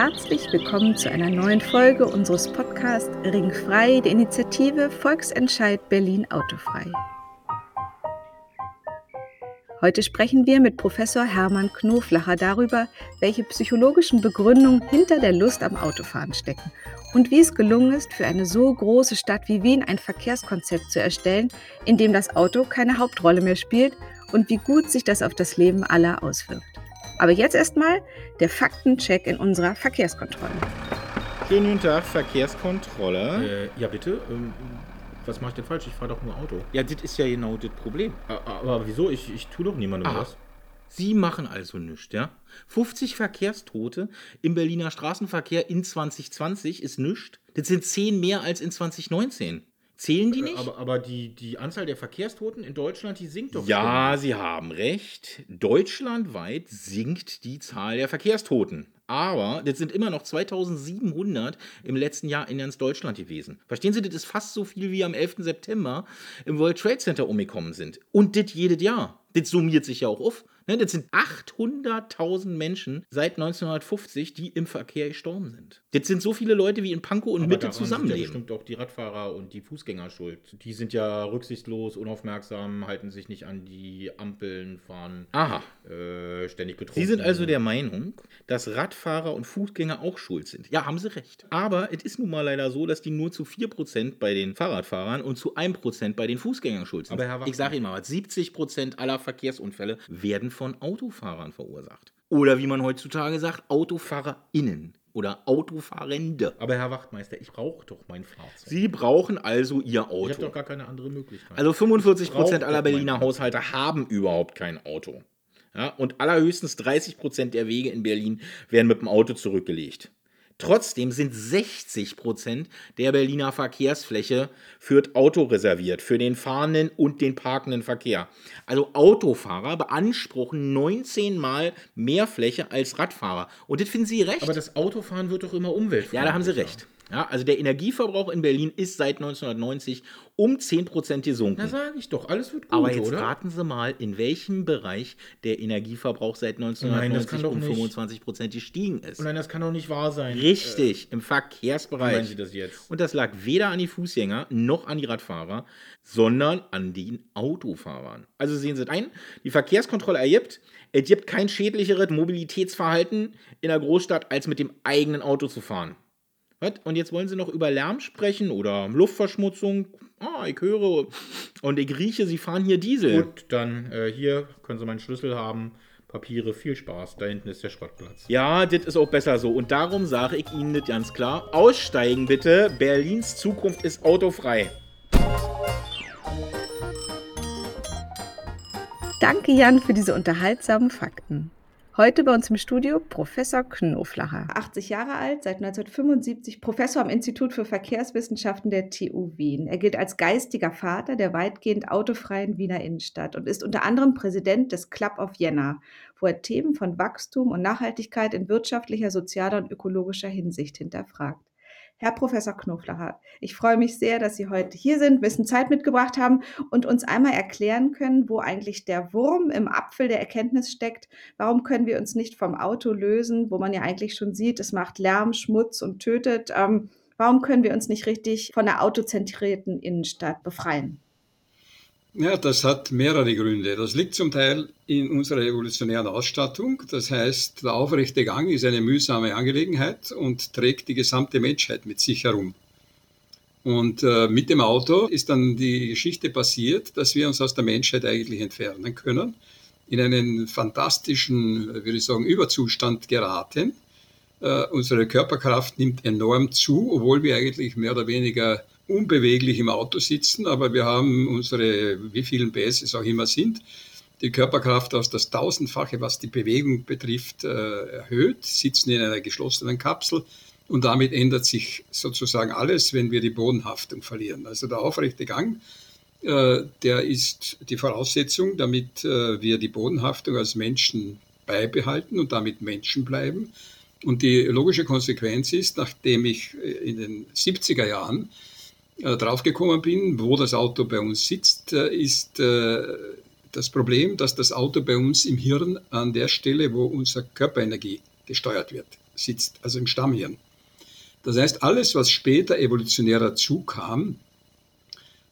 Herzlich willkommen zu einer neuen Folge unseres Podcasts Ringfrei der Initiative Volksentscheid Berlin Autofrei. Heute sprechen wir mit Professor Hermann Knoflacher darüber, welche psychologischen Begründungen hinter der Lust am Autofahren stecken und wie es gelungen ist, für eine so große Stadt wie Wien ein Verkehrskonzept zu erstellen, in dem das Auto keine Hauptrolle mehr spielt und wie gut sich das auf das Leben aller auswirkt. Aber jetzt erstmal der Faktencheck in unserer Verkehrskontrolle. Schönen guten Tag, Verkehrskontrolle. Äh, ja, bitte? Ähm, was mache ich denn falsch? Ich fahre doch nur Auto. Ja, das ist ja genau das Problem. Aber wieso? Ich, ich tue doch niemandem Aha. was. Sie machen also nichts, ja? 50 Verkehrstote im Berliner Straßenverkehr in 2020 ist nichts. Das sind 10 mehr als in 2019. Zählen die nicht? Aber, aber die, die Anzahl der Verkehrstoten in Deutschland, die sinkt doch. Ja, Sie haben recht. Deutschlandweit sinkt die Zahl der Verkehrstoten. Aber das sind immer noch 2700 im letzten Jahr in ganz Deutschland gewesen. Verstehen Sie, das ist fast so viel wie am 11. September im World Trade Center umgekommen sind. Und das jedes Jahr. Das summiert sich ja auch auf. Ne, Das sind 800.000 Menschen seit 1950, die im Verkehr gestorben sind. Das sind so viele Leute, wie in Pankow und Aber Mitte daran sind Ja zusammenleben. bestimmt auch die Radfahrer und die Fußgänger schuld. Die sind ja rücksichtslos, unaufmerksam, halten sich nicht an die Ampeln, fahren Aha. äh, ständig betrunken. Sie sind also der Meinung, dass Radfahrer und Fußgänger auch schuld sind. Ja, haben Sie recht. Aber es ist nun mal leider so, dass die nur zu 4% bei den Fahrradfahrern und zu 1% bei den Fußgängern schuld sind. Aber Herr Wachmann- ich sage Ihnen mal was, 70% aller Verkehrsunfälle werden von Autofahrern verursacht. Oder wie man heutzutage sagt, AutofahrerInnen oder Autofahrende. Aber Herr Wachtmeister, ich brauche doch mein Fahrzeug. Sie brauchen also Ihr ich habe Auto. doch gar keine andere Möglichkeit. Also 45% Braucht aller Berliner Haushalte haben überhaupt kein Auto. Ja, und allerhöchstens 30% der Wege in Berlin werden mit dem Auto zurückgelegt. Trotzdem sind 60% der Berliner Verkehrsfläche für Auto reserviert, für den fahrenden und den parkenden Verkehr. Also Autofahrer beanspruchen 19 Mal mehr Fläche als Radfahrer. Und das finden Sie recht. Aber das Autofahren wird doch immer umweltfreundlicher. Ja, da haben Sie recht. Ja, also der Energieverbrauch in Berlin ist seit 1990 um 10% gesunken. Na, sage ich doch, alles wird gut, Aber jetzt oder? raten Sie mal, in welchem Bereich der Energieverbrauch seit Nein, das 1990 kann doch um nicht. 25 Prozent gestiegen ist. Nein, das kann doch nicht wahr sein. Richtig, im Wie Verkehrsbereich. meinen Sie das jetzt? Und das lag weder an die Fußgänger noch an die Radfahrer, sondern an den Autofahrern. Also sehen Sie es ein, die Verkehrskontrolle ergibt, es gibt kein schädlicheres Mobilitätsverhalten in der Großstadt, als mit dem eigenen Auto zu fahren. Was? Und jetzt wollen Sie noch über Lärm sprechen oder Luftverschmutzung? Ah, ich höre und ich rieche, Sie fahren hier Diesel. Gut, dann äh, hier können Sie meinen Schlüssel haben. Papiere, viel Spaß. Da hinten ist der Schrottplatz. Ja, das ist auch besser so. Und darum sage ich Ihnen das ganz klar. Aussteigen bitte. Berlins Zukunft ist autofrei. Danke Jan für diese unterhaltsamen Fakten. Heute bei uns im Studio Professor Knoflacher. 80 Jahre alt, seit 1975 Professor am Institut für Verkehrswissenschaften der TU Wien. Er gilt als geistiger Vater der weitgehend autofreien Wiener Innenstadt und ist unter anderem Präsident des Club of Vienna, wo er Themen von Wachstum und Nachhaltigkeit in wirtschaftlicher, sozialer und ökologischer Hinsicht hinterfragt. Herr Professor Knoflacher, ich freue mich sehr, dass Sie heute hier sind, ein bisschen Zeit mitgebracht haben und uns einmal erklären können, wo eigentlich der Wurm im Apfel der Erkenntnis steckt. Warum können wir uns nicht vom Auto lösen, wo man ja eigentlich schon sieht, es macht Lärm, Schmutz und tötet? Ähm, warum können wir uns nicht richtig von der autozentrierten Innenstadt befreien? Ja, das hat mehrere Gründe. Das liegt zum Teil in unserer evolutionären Ausstattung. Das heißt, der aufrechte Gang ist eine mühsame Angelegenheit und trägt die gesamte Menschheit mit sich herum. Und äh, mit dem Auto ist dann die Geschichte passiert, dass wir uns aus der Menschheit eigentlich entfernen können, in einen fantastischen, äh, würde ich sagen, Überzustand geraten. Äh, unsere Körperkraft nimmt enorm zu, obwohl wir eigentlich mehr oder weniger unbeweglich im Auto sitzen, aber wir haben unsere, wie vielen PS es auch immer sind, die Körperkraft aus das Tausendfache, was die Bewegung betrifft, äh, erhöht, sitzen in einer geschlossenen Kapsel und damit ändert sich sozusagen alles, wenn wir die Bodenhaftung verlieren. Also der aufrechte Gang, äh, der ist die Voraussetzung, damit äh, wir die Bodenhaftung als Menschen beibehalten und damit Menschen bleiben. Und die logische Konsequenz ist, nachdem ich in den 70er Jahren draufgekommen bin, wo das Auto bei uns sitzt, äh, ist äh, das Problem, dass das Auto bei uns im Hirn an der Stelle, wo unsere Körperenergie gesteuert wird, sitzt, also im Stammhirn. Das heißt, alles, was später evolutionär dazu kam,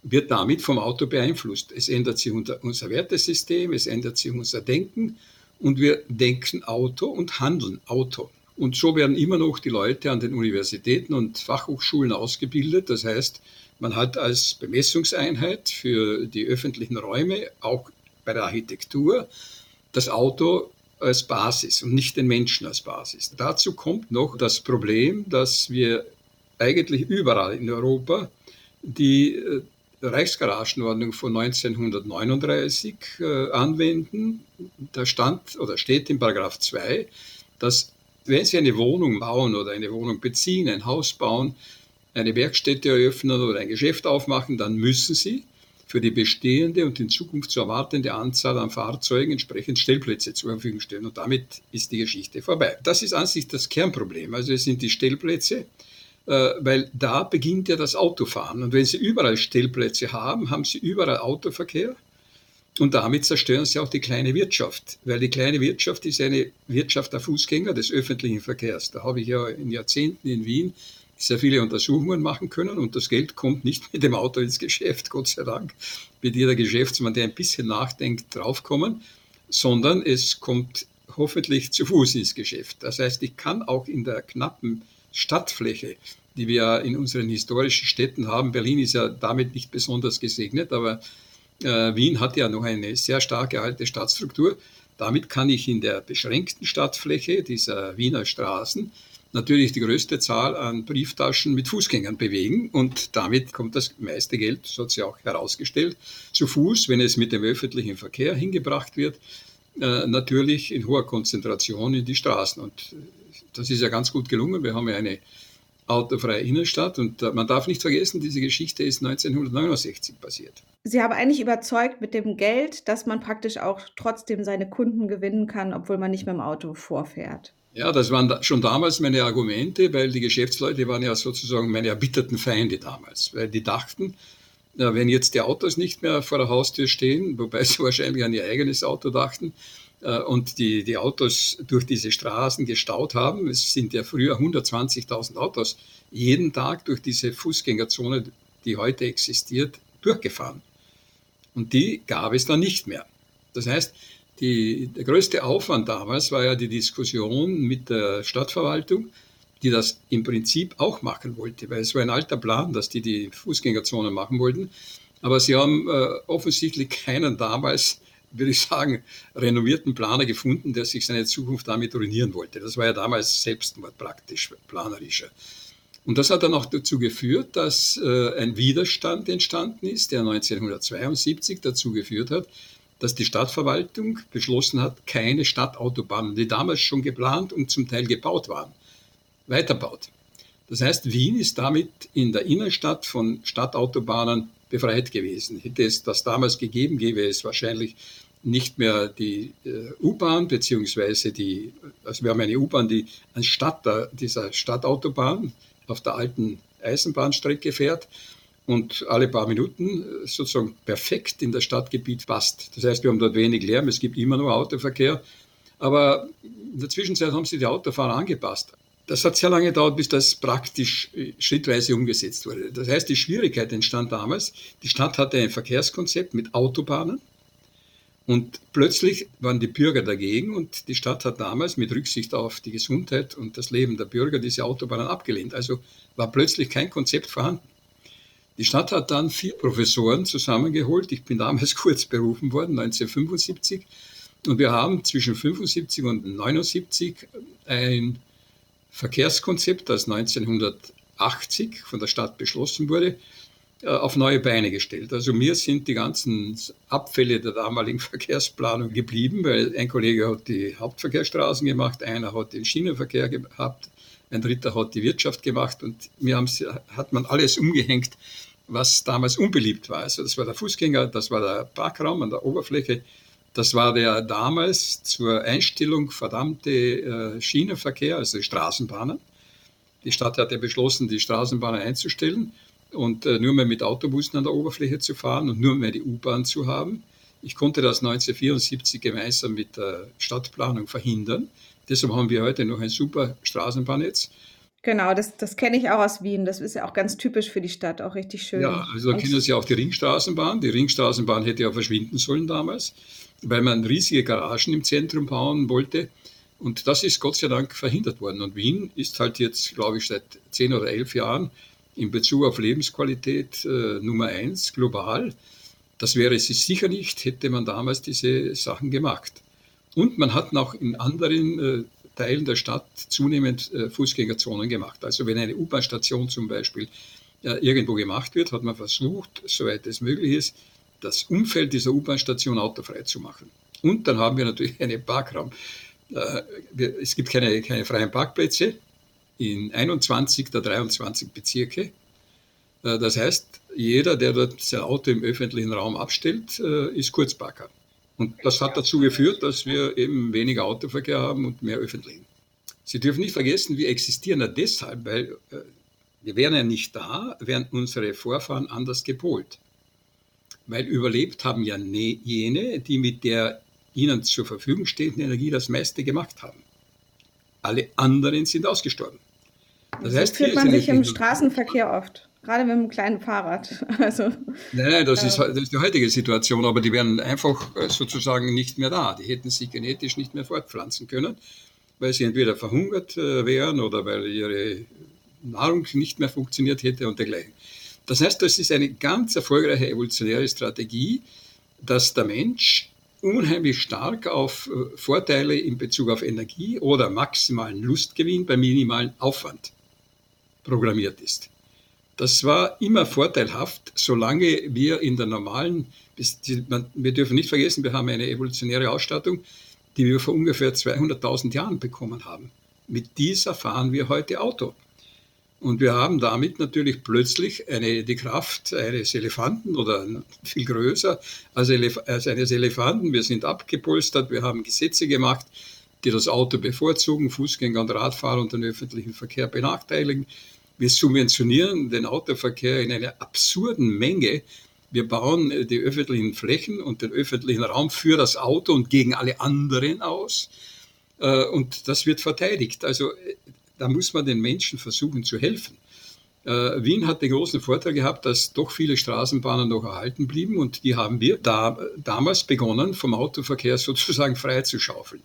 wird damit vom Auto beeinflusst. Es ändert sich unser Wertesystem, es ändert sich unser Denken und wir denken Auto und handeln Auto. Und so werden immer noch die Leute an den Universitäten und Fachhochschulen ausgebildet. Das heißt, man hat als Bemessungseinheit für die öffentlichen Räume, auch bei der Architektur, das Auto als Basis und nicht den Menschen als Basis. Dazu kommt noch das Problem, dass wir eigentlich überall in Europa die äh, Reichsgaragenordnung von 1939 äh, anwenden. Da stand oder steht in Paragraph 2, dass wenn Sie eine Wohnung bauen oder eine Wohnung beziehen, ein Haus bauen, eine Werkstätte eröffnen oder ein Geschäft aufmachen, dann müssen Sie für die bestehende und in Zukunft zu erwartende Anzahl an Fahrzeugen entsprechend Stellplätze zur Verfügung stellen. Und damit ist die Geschichte vorbei. Das ist an sich das Kernproblem. Also es sind die Stellplätze, äh, weil da beginnt ja das Autofahren. Und wenn Sie überall Stellplätze haben, haben Sie überall Autoverkehr. Und damit zerstören sie auch die kleine Wirtschaft, weil die kleine Wirtschaft ist eine Wirtschaft der Fußgänger des öffentlichen Verkehrs. Da habe ich ja in Jahrzehnten in Wien sehr viele Untersuchungen machen können und das Geld kommt nicht mit dem Auto ins Geschäft, Gott sei Dank, wird jeder Geschäftsmann, der ein bisschen nachdenkt, draufkommen, sondern es kommt hoffentlich zu Fuß ins Geschäft. Das heißt, ich kann auch in der knappen Stadtfläche, die wir in unseren historischen Städten haben, Berlin ist ja damit nicht besonders gesegnet, aber äh, Wien hat ja noch eine sehr starke alte Stadtstruktur. Damit kann ich in der beschränkten Stadtfläche dieser Wiener Straßen natürlich die größte Zahl an Brieftaschen mit Fußgängern bewegen und damit kommt das meiste Geld, so hat sie auch herausgestellt, zu Fuß, wenn es mit dem öffentlichen Verkehr hingebracht wird, äh, natürlich in hoher Konzentration in die Straßen. Und das ist ja ganz gut gelungen. Wir haben ja eine autofreie Innenstadt und äh, man darf nicht vergessen, diese Geschichte ist 1969 passiert. Sie haben eigentlich überzeugt mit dem Geld, dass man praktisch auch trotzdem seine Kunden gewinnen kann, obwohl man nicht mit dem Auto vorfährt. Ja, das waren schon damals meine Argumente, weil die Geschäftsleute waren ja sozusagen meine erbitterten Feinde damals, weil die dachten, wenn jetzt die Autos nicht mehr vor der Haustür stehen, wobei sie wahrscheinlich an ihr eigenes Auto dachten, und die, die Autos durch diese Straßen gestaut haben, es sind ja früher 120.000 Autos jeden Tag durch diese Fußgängerzone, die heute existiert, durchgefahren. Und die gab es dann nicht mehr. Das heißt, die, der größte Aufwand damals war ja die Diskussion mit der Stadtverwaltung, die das im Prinzip auch machen wollte, weil es war ein alter Plan, dass die die Fußgängerzone machen wollten. Aber sie haben äh, offensichtlich keinen damals, würde ich sagen, renovierten Planer gefunden, der sich seine Zukunft damit ruinieren wollte. Das war ja damals Selbstmord praktisch, planerischer. Und das hat dann auch dazu geführt, dass äh, ein Widerstand entstanden ist, der 1972 dazu geführt hat, dass die Stadtverwaltung beschlossen hat, keine Stadtautobahnen, die damals schon geplant und zum Teil gebaut waren, weiterbaut. Das heißt, Wien ist damit in der Innenstadt von Stadtautobahnen befreit gewesen. Hätte es das damals gegeben, gäbe es wahrscheinlich nicht mehr die äh, U-Bahn, beziehungsweise die, also wir haben eine U-Bahn, die anstatt der, dieser Stadtautobahn auf der alten Eisenbahnstrecke fährt, und alle paar Minuten äh, sozusagen perfekt in das Stadtgebiet passt. Das heißt, wir haben dort wenig Lärm, es gibt immer nur Autoverkehr, aber in der Zwischenzeit haben sich die Autofahrer angepasst. Das hat sehr lange gedauert, bis das praktisch äh, schrittweise umgesetzt wurde. Das heißt, die Schwierigkeit entstand damals, die Stadt hatte ein Verkehrskonzept mit Autobahnen und plötzlich waren die Bürger dagegen und die Stadt hat damals mit Rücksicht auf die Gesundheit und das Leben der Bürger diese Autobahnen abgelehnt. Also war plötzlich kein Konzept vorhanden. Die Stadt hat dann vier Professoren zusammengeholt. Ich bin damals kurz berufen worden, 1975. Und wir haben zwischen 75 und 79 ein Verkehrskonzept, das 1980 von der Stadt beschlossen wurde, auf neue Beine gestellt. Also mir sind die ganzen Abfälle der damaligen Verkehrsplanung geblieben, weil ein Kollege hat die Hauptverkehrsstraßen gemacht, einer hat den Schienenverkehr gehabt, ein dritter hat die Wirtschaft gemacht und mir hat man alles umgehängt, was damals unbeliebt war. Also das war der Fußgänger, das war der Parkraum an der Oberfläche, das war der damals zur Einstellung verdammte äh, Schienenverkehr, also Straßenbahnen. Die Stadt hatte beschlossen, die Straßenbahnen einzustellen und äh, nur mehr mit Autobussen an der Oberfläche zu fahren und nur mehr die U-Bahn zu haben. Ich konnte das 1974 gemeinsam mit der Stadtplanung verhindern. Deshalb haben wir heute noch ein super Straßenbahnnetz. Genau, das, das kenne ich auch aus Wien. Das ist ja auch ganz typisch für die Stadt, auch richtig schön. Ja, also da kennen Sie auch die Ringstraßenbahn. Die Ringstraßenbahn hätte ja verschwinden sollen damals, weil man riesige Garagen im Zentrum bauen wollte. Und das ist Gott sei Dank verhindert worden. Und Wien ist halt jetzt, glaube ich, seit zehn oder elf Jahren in Bezug auf Lebensqualität äh, Nummer eins global. Das wäre es sicher nicht, hätte man damals diese Sachen gemacht. Und man hat noch in anderen äh, Teilen der Stadt zunehmend äh, Fußgängerzonen gemacht. Also wenn eine U-Bahn-Station zum Beispiel äh, irgendwo gemacht wird, hat man versucht, soweit es möglich ist, das Umfeld dieser U-Bahn-Station autofrei zu machen. Und dann haben wir natürlich einen Parkraum. Äh, es gibt keine, keine freien Parkplätze in 21 der 23 Bezirke. Äh, das heißt, jeder, der dort sein Auto im öffentlichen Raum abstellt, äh, ist Kurzparker. Und das hat dazu geführt, dass wir eben weniger Autoverkehr haben und mehr öffentlichen. Sie dürfen nicht vergessen, wir existieren ja deshalb, weil äh, wir wären ja nicht da, wären unsere Vorfahren anders gepolt. Weil überlebt haben ja ne, jene, die mit der ihnen zur Verfügung stehenden Energie das meiste gemacht haben. Alle anderen sind ausgestorben. Das so heißt, fühlt man sich im Straßenverkehr oft, gerade mit einem kleinen Fahrrad. Also, nein, nein, das, äh, ist, das ist die heutige Situation, aber die wären einfach äh, sozusagen nicht mehr da. Die hätten sich genetisch nicht mehr fortpflanzen können, weil sie entweder verhungert äh, wären oder weil ihre Nahrung nicht mehr funktioniert hätte und dergleichen. Das heißt, das ist eine ganz erfolgreiche evolutionäre Strategie, dass der Mensch unheimlich stark auf Vorteile in Bezug auf Energie oder maximalen Lustgewinn bei minimalem Aufwand programmiert ist. Das war immer vorteilhaft, solange wir in der normalen, wir dürfen nicht vergessen, wir haben eine evolutionäre Ausstattung, die wir vor ungefähr 200.000 Jahren bekommen haben. Mit dieser fahren wir heute Auto. Und wir haben damit natürlich plötzlich eine, die Kraft eines Elefanten oder viel größer als, Elef als eines Elefanten. Wir sind abgepolstert, wir haben Gesetze gemacht, die das Auto bevorzugen, Fußgänger und Radfahrer und den öffentlichen Verkehr benachteiligen. Wir subventionieren den Autoverkehr in einer absurden Menge. Wir bauen äh, die öffentlichen Flächen und den öffentlichen Raum für das Auto und gegen alle anderen aus. Äh, und das wird verteidigt. Also äh, da muss man den Menschen versuchen zu helfen. Wien hat den großen Vorteil gehabt, dass doch viele Straßenbahnen noch erhalten blieben und die haben wir da, damals begonnen, vom Autoverkehr sozusagen freizuschaufeln.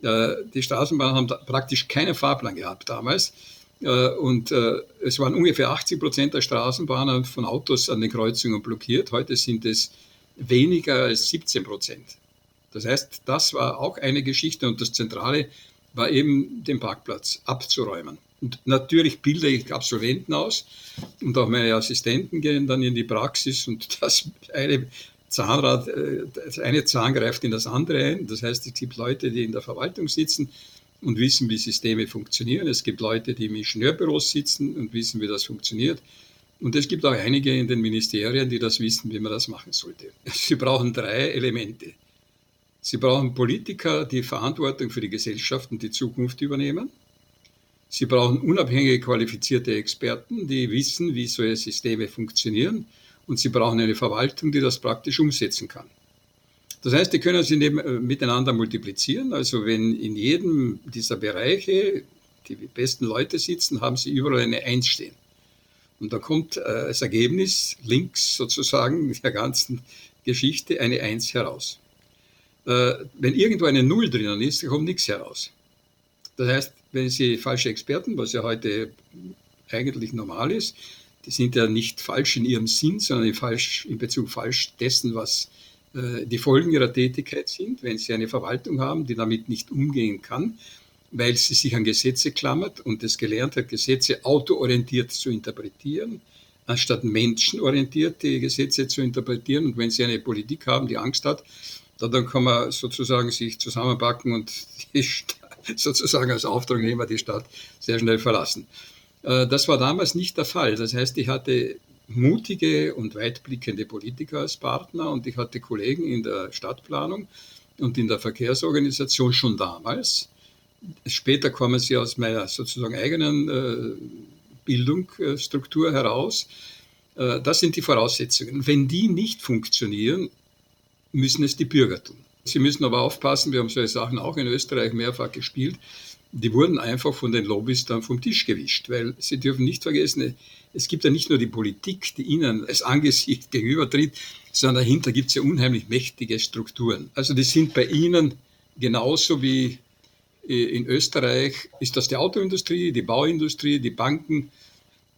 Die Straßenbahnen haben praktisch keinen Fahrplan gehabt damals. Äh, und äh, es waren ungefähr 80 Prozent der Straßenbahnen von Autos an den Kreuzungen blockiert. Heute sind es weniger als 17 Prozent. Das heißt, das war auch eine Geschichte und das Zentrale war eben den Parkplatz abzuräumen. Und natürlich bilde ich Absolventen aus und auch meine Assistenten gehen dann in die Praxis und das eine Zahnrad, äh, das eine Zahn greift in das andere ein. Das heißt, es gibt Leute, die in der Verwaltung sitzen und wissen, wie Systeme funktionieren. Es gibt Leute, die im Ingenieurbüros sitzen und wissen, wie das funktioniert. Und es gibt auch einige in den Ministerien, die das wissen, wie man das machen sollte. Sie brauchen drei Elemente. Sie brauchen Politiker, die Verantwortung für die Gesellschaft und die Zukunft übernehmen. Sie brauchen unabhängige, qualifizierte Experten, die wissen, wie solche Systeme funktionieren. Und sie brauchen eine Verwaltung, die das praktisch umsetzen kann. Das heißt, die können sie äh, miteinander multiplizieren. Also wenn in jedem dieser Bereiche die besten Leute sitzen, haben sie überall eine Eins stehen. Und da kommt äh, als Ergebnis links sozusagen der ganzen Geschichte eine Eins heraus. Äh, wenn irgendwo eine Null drinnen ist, kommt nichts heraus. Das heißt, wenn Sie falsche Experten, was ja heute eigentlich normal ist, die sind ja nicht falsch in ihrem Sinn, sondern falsch in Bezug falsch dessen, was äh, die Folgen ihrer Tätigkeit sind, wenn sie eine Verwaltung haben, die damit nicht umgehen kann, weil sie sich an Gesetze klammert und es gelernt hat, Gesetze autoorientiert zu interpretieren, anstatt menschenorientiert die Gesetze zu interpretieren. Und wenn sie eine Politik haben, die Angst hat, dann kann man sozusagen sich zusammenpacken und sozusagen als Auftragnehmer die Stadt sehr schnell verlassen. Äh, das war damals nicht der Fall. Das heißt, ich hatte mutige und weitblickende Politiker als Partner und ich hatte Kollegen in der Stadtplanung und in der Verkehrsorganisation schon damals. Später kommen sie aus meiner sozusagen eigenen äh, Bildungsstruktur heraus. Äh, das sind die Voraussetzungen. Wenn die nicht funktionieren, müssen es die Bürger tun. Sie müssen aber aufpassen, wir haben solche Sachen auch in Österreich mehrfach gespielt. Die wurden einfach von den Lobbys dann vom Tisch gewischt, weil Sie dürfen nicht vergessen, es gibt ja nicht nur die Politik, die Ihnen als Angesicht gegenübertritt, sondern dahinter gibt es ja unheimlich mächtige Strukturen. Also die sind bei Ihnen genauso wie äh, in Österreich, ist das die Autoindustrie, die Bauindustrie, die Banken,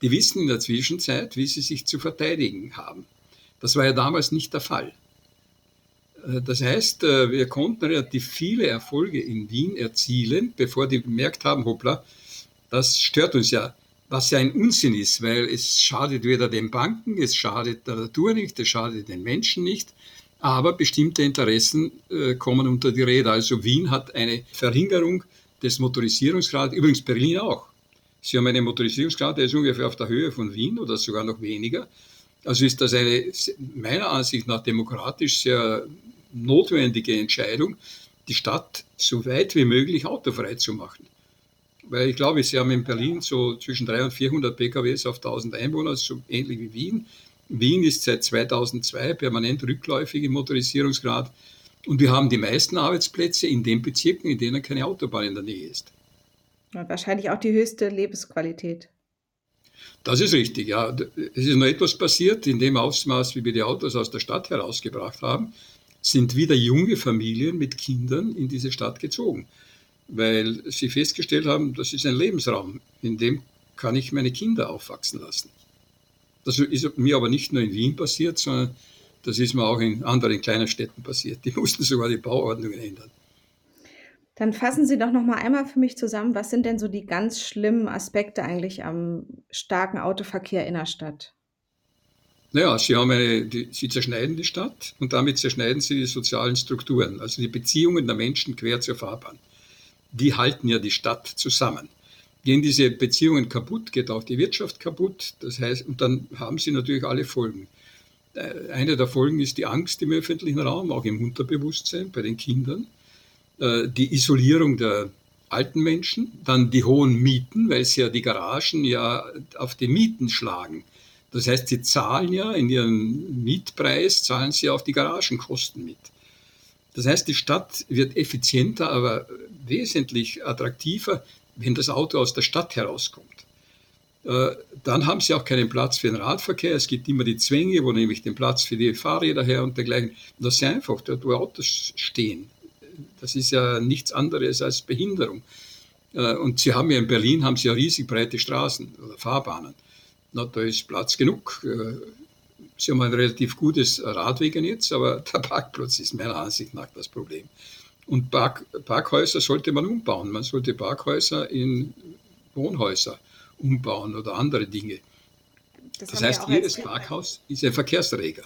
die wissen in der Zwischenzeit, wie sie sich zu verteidigen haben. Das war ja damals nicht der Fall. Äh, das heißt, äh, wir konnten relativ viele Erfolge in Wien erzielen, bevor die bemerkt haben, hoppla, das stört uns ja, was ja ein Unsinn ist, weil es schadet weder den Banken, es schadet der Natur nicht, es schadet den Menschen nicht, aber bestimmte Interessen äh, kommen unter die Räder. Also Wien hat eine Verringerung des Motorisierungsgrads, übrigens Berlin auch. Sie haben einen Motorisierungsgrad, der ist ungefähr auf der Höhe von Wien oder sogar noch weniger. Also ist das eine meiner Ansicht nach demokratisch sehr notwendige Entscheidung, die Stadt so weit wie möglich autofrei zu machen. Weil ich glaube, Sie haben in Berlin so zwischen 300 und 400 PKWs auf 1000 Einwohner, so ähnlich wie Wien. Wien ist seit 2002 permanent rückläufig im Motorisierungsgrad. Und wir haben die meisten Arbeitsplätze in den Bezirken, in denen keine Autobahn in der Nähe ist. Und wahrscheinlich auch die höchste Lebensqualität. Das ist richtig, ja. Es ist noch etwas passiert, in dem Ausmaß, wie wir die Autos aus der Stadt herausgebracht haben, sind wieder junge Familien mit Kindern in diese Stadt gezogen, weil sie festgestellt haben, das ist ein Lebensraum, in dem kann ich meine Kinder aufwachsen lassen. Das ist mir aber nicht nur in Wien passiert, sondern das ist mir auch in anderen kleinen Städten passiert. Die mussten sogar die Bauordnungen ändern. Dann fassen Sie doch noch mal einmal für mich zusammen, was sind denn so die ganz schlimmen Aspekte eigentlich am starken Autoverkehr in der Stadt? Naja, Sie, haben eine, die, Sie zerschneiden die Stadt und damit zerschneiden Sie die sozialen Strukturen, also die Beziehungen der Menschen quer zur Fahrbahn. Die halten ja die Stadt zusammen. Gehen diese Beziehungen kaputt, geht auch die Wirtschaft kaputt. Das heißt, und dann haben Sie natürlich alle Folgen. Äh, eine der Folgen ist die Angst im öffentlichen Raum, auch im Unterbewusstsein bei den Kindern. Äh, die Isolierung der alten Menschen, dann die hohen Mieten, weil sie ja die Garagen ja auf die Mieten schlagen. Das heißt, sie zahlen ja in ihrem Mietpreis, zahlen sie auf die Garagenkosten mit. Das heißt, die Stadt wird effizienter, aber wesentlich attraktiver, wenn das Auto aus der Stadt herauskommt. Äh, dann haben sie auch keinen Platz für den Radverkehr. Es gibt immer die Zwänge, wo nämlich den Platz für die Fahrräder her und dergleichen. Das ist einfach, dort wo Autos stehen. Das ist ja nichts anderes als Behinderung. Äh, und Sie haben ja in Berlin haben Sie ja riesig breite Straßen oder Fahrbahnen. Na, da ist Platz genug. Äh, Sie haben ein relativ gutes Radwegenetz, aber der Parkplatz ist meiner Ansicht nach das Problem. Und Park, Parkhäuser sollte man umbauen. Man sollte Parkhäuser in Wohnhäuser umbauen oder andere Dinge. Das, das heißt, jedes Parkhaus ist ein Verkehrsträger.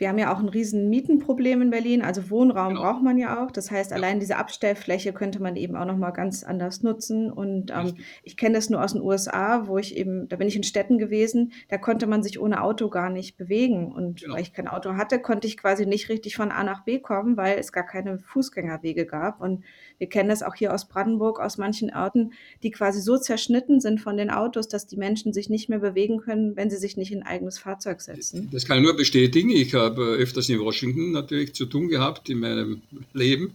Wir haben ja auch ein riesen Mietenproblem in Berlin, also Wohnraum Genau. braucht man ja auch. Das heißt, Ja. allein diese Abstellfläche könnte man eben auch noch mal ganz anders nutzen. Und ähm, ich kenne das nur aus den USA, wo ich eben, da bin ich in Städten gewesen, da konnte man sich ohne Auto gar nicht bewegen. Und Genau. weil ich kein Auto hatte, konnte ich quasi nicht richtig von A nach B kommen, weil es gar keine Fußgängerwege gab. Und wir kennen das auch hier aus Brandenburg, aus manchen Orten, die quasi so zerschnitten sind von den Autos, dass die Menschen sich nicht mehr bewegen können, wenn sie sich nicht in ein eigenes Fahrzeug setzen. Das kann ich nur bestätigen. Ich habe öfters in Washington natürlich zu tun gehabt in meinem Leben.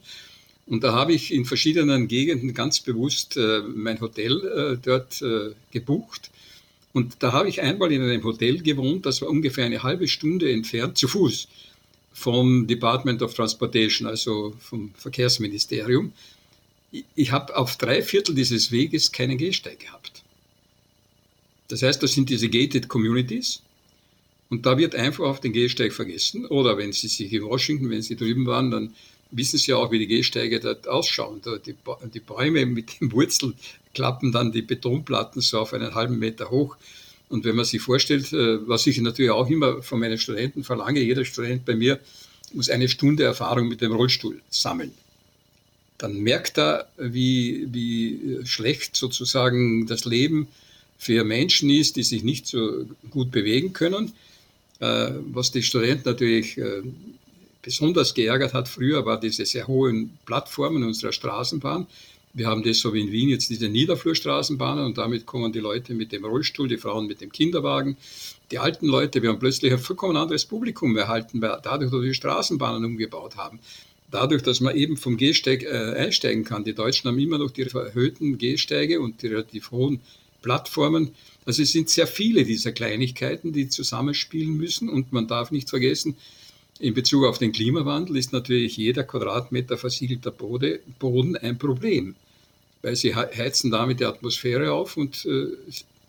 Und da habe ich in verschiedenen Gegenden ganz bewusst äh, mein Hotel äh, dort äh, gebucht. Und da habe ich einmal in einem Hotel gewohnt, das war ungefähr eine halbe Stunde entfernt, zu Fuß vom Department of Transportation, also vom Verkehrsministerium ich habe auf drei Viertel dieses Weges keinen Gehsteig gehabt. Das heißt, das sind diese gated Communities und da wird einfach auf den Gehsteig vergessen. Oder wenn Sie sich in Washington, wenn Sie drüben waren, dann wissen Sie auch, wie die Gehsteige dort ausschauen. Die, die Bäume mit den Wurzeln klappen dann die Betonplatten so auf einen halben Meter hoch. Und wenn man sich vorstellt, äh, was ich natürlich auch immer von meinen Studenten verlange, jeder Student bei mir muss eine Stunde Erfahrung mit dem Rollstuhl sammeln dann merkt er, wie, wie schlecht sozusagen das Leben für Menschen ist, die sich nicht so gut bewegen können. Äh, was die Studenten natürlich äh, besonders geärgert hat früher, war diese sehr hohen Plattformen unserer Straßenbahn. Wir haben das so wie in Wien jetzt diese Niederflurstraßenbahnen und damit kommen die Leute mit dem Rollstuhl, die Frauen mit dem Kinderwagen, die alten Leute. Wir haben plötzlich ein vollkommen anderes Publikum erhalten, dadurch, dass wir Straßenbahnen umgebaut haben. Dadurch, dass man eben vom Gehsteig äh, einsteigen kann. Die Deutschen haben immer noch die erhöhten Gehsteige und die relativ hohen Plattformen. Also es sind sehr viele dieser Kleinigkeiten, die zusammenspielen müssen. Und man darf nicht vergessen, in Bezug auf den Klimawandel ist natürlich jeder Quadratmeter versiegelter Boden ein Problem, weil sie heizen damit die Atmosphäre auf und äh,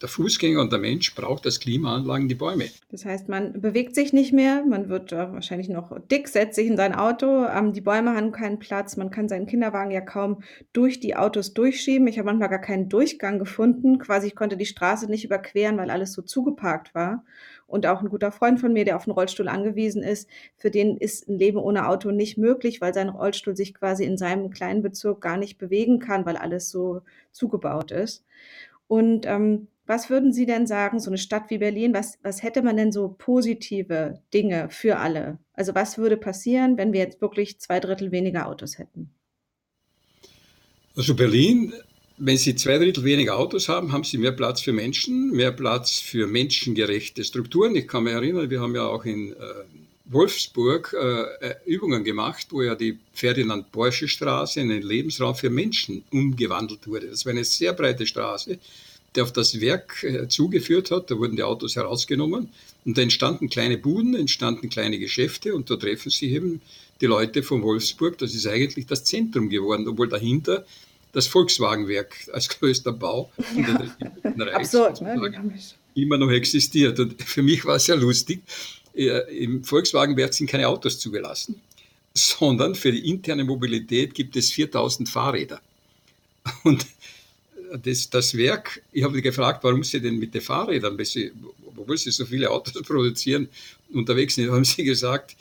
der Fußgänger und der Mensch braucht als Klimaanlagen die Bäume. Das heißt, man bewegt sich nicht mehr, man wird äh, wahrscheinlich noch dick, setzt sich in sein Auto, ähm, die Bäume haben keinen Platz, man kann seinen Kinderwagen ja kaum durch die Autos durchschieben. Ich habe manchmal gar keinen Durchgang gefunden, quasi ich konnte die Straße nicht überqueren, weil alles so zugeparkt war. Und auch ein guter Freund von mir, der auf einen Rollstuhl angewiesen ist, für den ist ein Leben ohne Auto nicht möglich, weil sein Rollstuhl sich quasi in seinem kleinen Bezirk gar nicht bewegen kann, weil alles so zugebaut ist. Und ähm, was würden Sie denn sagen, so eine Stadt wie Berlin, was, was hätte man denn so positive Dinge für alle? Also was würde passieren, wenn wir jetzt wirklich zwei Drittel weniger Autos hätten? Also Berlin, wenn Sie zwei Drittel weniger Autos haben, haben Sie mehr Platz für Menschen, mehr Platz für menschengerechte Strukturen. Ich kann mich erinnern, wir haben ja auch in äh, Wolfsburg äh, Übungen gemacht, wo ja die Ferdinand Porsche Straße in einen Lebensraum für Menschen umgewandelt wurde. Das war eine sehr breite Straße der auf das Werk äh, zugeführt hat. Da wurden die Autos herausgenommen und da entstanden kleine Buden, entstanden kleine Geschäfte und da treffen sich eben die Leute von Wolfsburg. Das ist eigentlich das Zentrum geworden, obwohl dahinter das Volkswagenwerk als größter Bau ja. Absurd, ne? immer noch existiert. Und für mich war es ja lustig, äh, im Volkswagenwerk sind keine Autos zugelassen, sondern für die interne Mobilität gibt es 4000 Fahrräder. Und das, das Werk, ich habe gefragt, warum sie denn mit den Fahrrädern, obwohl sie so viele Autos produzieren, unterwegs sind, haben sie gesagt,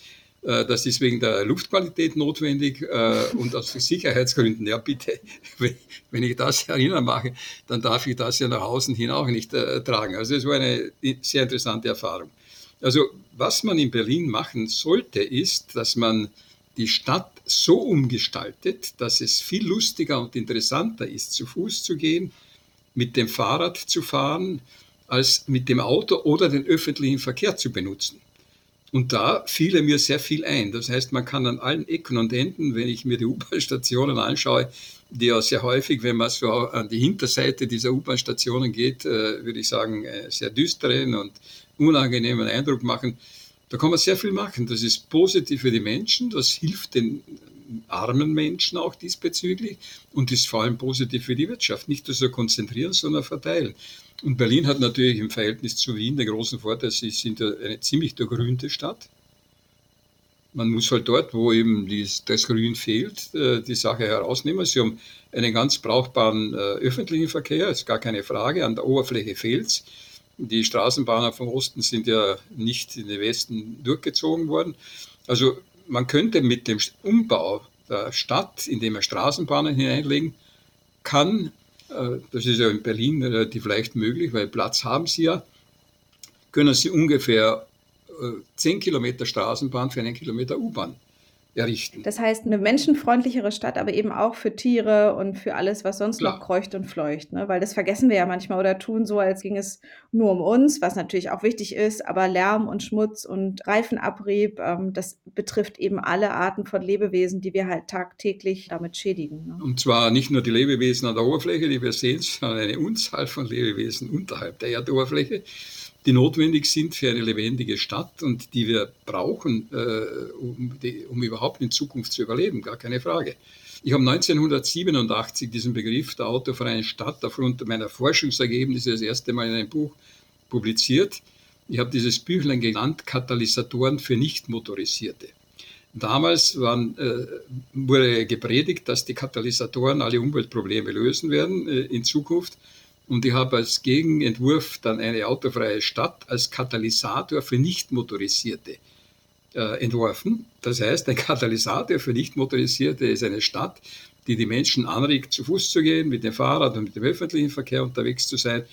äh, das ist wegen der Luftqualität notwendig äh, und aus Sicherheitsgründen. Ja, bitte, wenn ich das erinnern mache, dann darf ich das ja nach außen hin auch nicht äh, tragen. Also es war eine sehr interessante Erfahrung. Also was man in Berlin machen sollte, ist, dass man die Stadt so umgestaltet, dass es viel lustiger und interessanter ist, zu Fuß zu gehen, mit dem Fahrrad zu fahren, als mit dem Auto oder den öffentlichen Verkehr zu benutzen. Und da fiel mir sehr viel ein. Das heißt, man kann an allen Ecken und Enden, wenn ich mir die U-Bahn-Stationen anschaue, die ja sehr häufig, wenn man so an die Hinterseite dieser U-Bahn-Stationen geht, äh, würde ich sagen, äh, sehr düsteren und unangenehmen Eindruck machen. Da kann man sehr viel machen. Das ist positiv für die Menschen, das hilft den armen Menschen auch diesbezüglich und ist vor allem positiv für die Wirtschaft. Nicht nur so konzentrieren, sondern verteilen. Und Berlin hat natürlich im Verhältnis zu Wien den großen Vorteil, sie sind eine ziemlich durchgrünte Stadt. Man muss halt dort, wo eben das Grün fehlt, äh, die Sache herausnehmen. Sie haben einen ganz brauchbaren äh, öffentlichen Verkehr, ist gar keine Frage. An der Oberfläche fehlt es. Die Straßenbahnen vom Osten sind ja nicht in den Westen durchgezogen worden. Also man könnte mit dem Umbau der Stadt, indem man Straßenbahnen hineinlegen kann, äh, das ist ja in Berlin relativ leicht möglich, weil Platz haben sie ja, können sie ungefähr 10 äh, Kilometer Straßenbahn für einen Kilometer U-Bahn errichten. Das heißt, eine menschenfreundlichere Stadt, aber eben auch für Tiere und für alles, was sonst Klar. noch kreucht und fleucht. Ne? Weil das vergessen wir ja manchmal oder tun so, als ging es nur um uns, was natürlich auch wichtig ist, aber Lärm und Schmutz und Reifenabrieb, ähm, das betrifft eben alle Arten von Lebewesen, die wir halt tagtäglich damit schädigen. Ne? Und zwar nicht nur die Lebewesen an der Oberfläche, die wir sehen, sondern eine Unzahl von Lebewesen unterhalb der Erdoberfläche die notwendig sind für eine lebendige Stadt und die wir brauchen, äh, um, die, um überhaupt in Zukunft zu überleben, gar keine Frage. Ich habe 1987 diesen Begriff der autofreien Stadt aufgrund meiner Forschungsergebnisse das erste Mal in einem Buch publiziert. Ich habe dieses Büchlein genannt Katalysatoren für Nichtmotorisierte. Damals waren, äh, wurde gepredigt, dass die Katalysatoren alle Umweltprobleme lösen werden äh, in Zukunft. Und ich habe als Gegenentwurf dann eine autofreie Stadt als Katalysator für Nichtmotorisierte äh, entworfen. Das heißt, ein Katalysator für Nichtmotorisierte ist eine Stadt, die die Menschen anregt, zu Fuß zu gehen, mit dem Fahrrad und mit dem öffentlichen Verkehr unterwegs zu sein,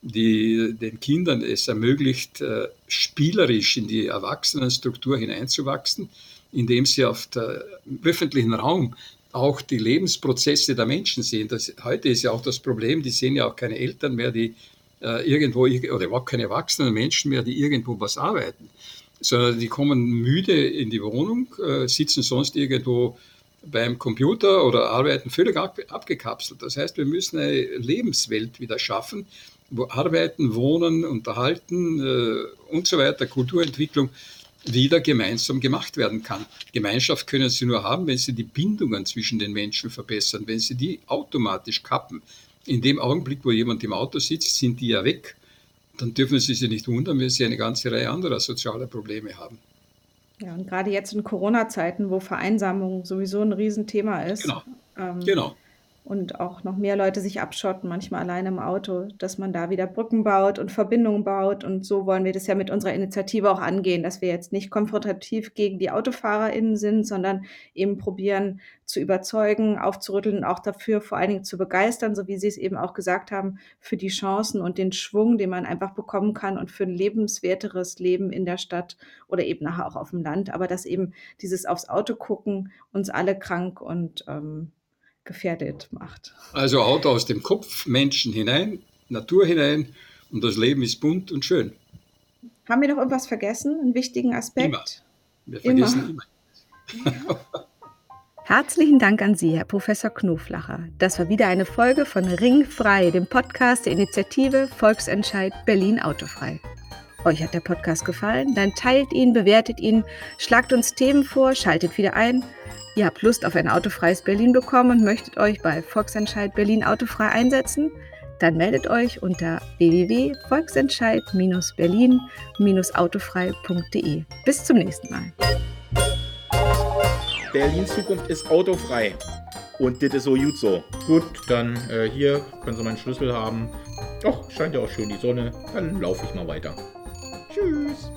die den Kindern es ermöglicht, äh, spielerisch in die Erwachsenenstruktur hineinzuwachsen, indem sie auf der öffentlichen Raum auch die Lebensprozesse der Menschen sehen. Das, heute ist ja auch das Problem, die sehen ja auch keine Eltern mehr, die äh, irgendwo, oder überhaupt keine erwachsenen Menschen mehr, die irgendwo was arbeiten, sondern die kommen müde in die Wohnung, äh, sitzen sonst irgendwo beim Computer oder arbeiten völlig abgekapselt. Das heißt, wir müssen eine Lebenswelt wieder schaffen, wo Arbeiten, Wohnen, Unterhalten äh, und so weiter, Kulturentwicklung wieder gemeinsam gemacht werden kann. Gemeinschaft können Sie nur haben, wenn Sie die Bindungen zwischen den Menschen verbessern, wenn Sie die automatisch kappen. In dem Augenblick, wo jemand im Auto sitzt, sind die ja weg. Dann dürfen Sie sich nicht wundern, wenn Sie eine ganze Reihe anderer sozialer Probleme haben. Ja, und gerade jetzt in Corona-Zeiten, wo Vereinsamung sowieso ein Riesenthema ist. Genau. Ähm, genau und auch noch mehr Leute sich abschotten, manchmal alleine im Auto, dass man da wieder Brücken baut und Verbindungen baut. Und so wollen wir das ja mit unserer Initiative auch angehen, dass wir jetzt nicht konfrontativ gegen die AutofahrerInnen sind, sondern eben probieren zu überzeugen, aufzurütteln auch dafür vor allen Dingen zu begeistern, so wie Sie es eben auch gesagt haben, für die Chancen und den Schwung, den man einfach bekommen kann und für ein lebenswerteres Leben in der Stadt oder eben nachher auch auf dem Land. Aber dass eben dieses aufs Auto gucken uns alle krank und ähm, gefährdet macht. Also Auto aus dem Kopf, Menschen hinein, Natur hinein und das Leben ist bunt und schön. Haben wir noch irgendwas vergessen, einen wichtigen Aspekt? Immer. Wir vergessen immer. immer. Herzlichen Dank an Sie, Herr Professor Knoflacher. Das war wieder eine Folge von Ringfrei, dem Podcast der Initiative Volksentscheid Berlin Autofrei. Euch hat der Podcast gefallen? Dann teilt ihn, bewertet ihn, schlagt uns Themen vor, schaltet wieder ein. Ihr habt Lust auf ein autofreies Berlin bekommen und möchtet euch bei Volksentscheid Berlin autofrei einsetzen? Dann meldet euch unter www.volksentscheid-berlin-autofrei.de. Bis zum nächsten Mal. Berlins Zukunft ist autofrei. Und das ist so gut so. Gut, dann äh, hier können Sie meinen Schlüssel haben. Doch, scheint ja auch schön die Sonne. Dann laufe ich mal weiter. Tschüss.